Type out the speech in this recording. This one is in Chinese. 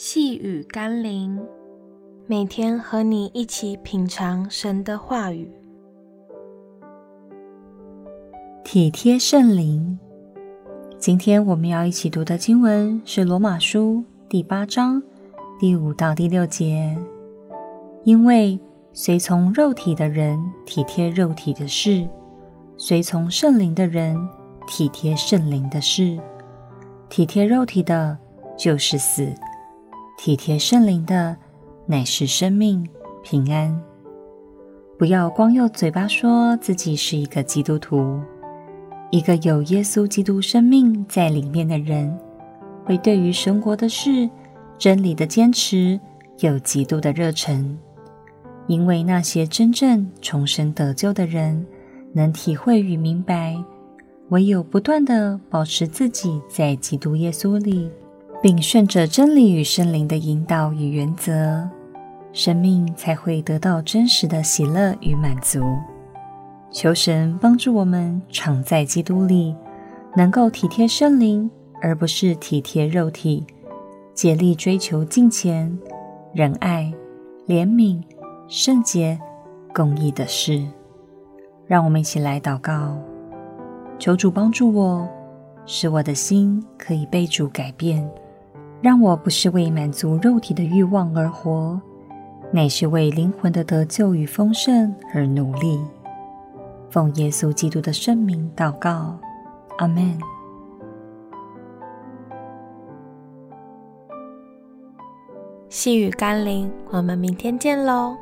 细雨甘霖，每天和你一起品尝神的话语，体贴圣灵。今天我们要一起读的经文是罗马书第八章第五到第六节。因为随从肉体的人体贴肉体的事，随从圣灵的人体贴圣灵的事。体贴肉体的，就是死。体贴圣灵的，乃是生命平安。不要光用嘴巴说自己是一个基督徒，一个有耶稣基督生命在里面的人，会对于神国的事、真理的坚持有极度的热忱。因为那些真正重生得救的人，能体会与明白，唯有不断地保持自己在基督耶稣里。并顺着真理与圣灵的引导与原则，生命才会得到真实的喜乐与满足。求神帮助我们常在基督里，能够体贴圣灵，而不是体贴肉体，竭力追求敬虔、仁爱、怜悯、圣洁、公义的事。让我们一起来祷告，求主帮助我，使我的心可以被主改变。让我不是为满足肉体的欲望而活，乃是为灵魂的得救与丰盛而努力。奉耶稣基督的圣名祷告，阿门。细雨甘霖，我们明天见喽。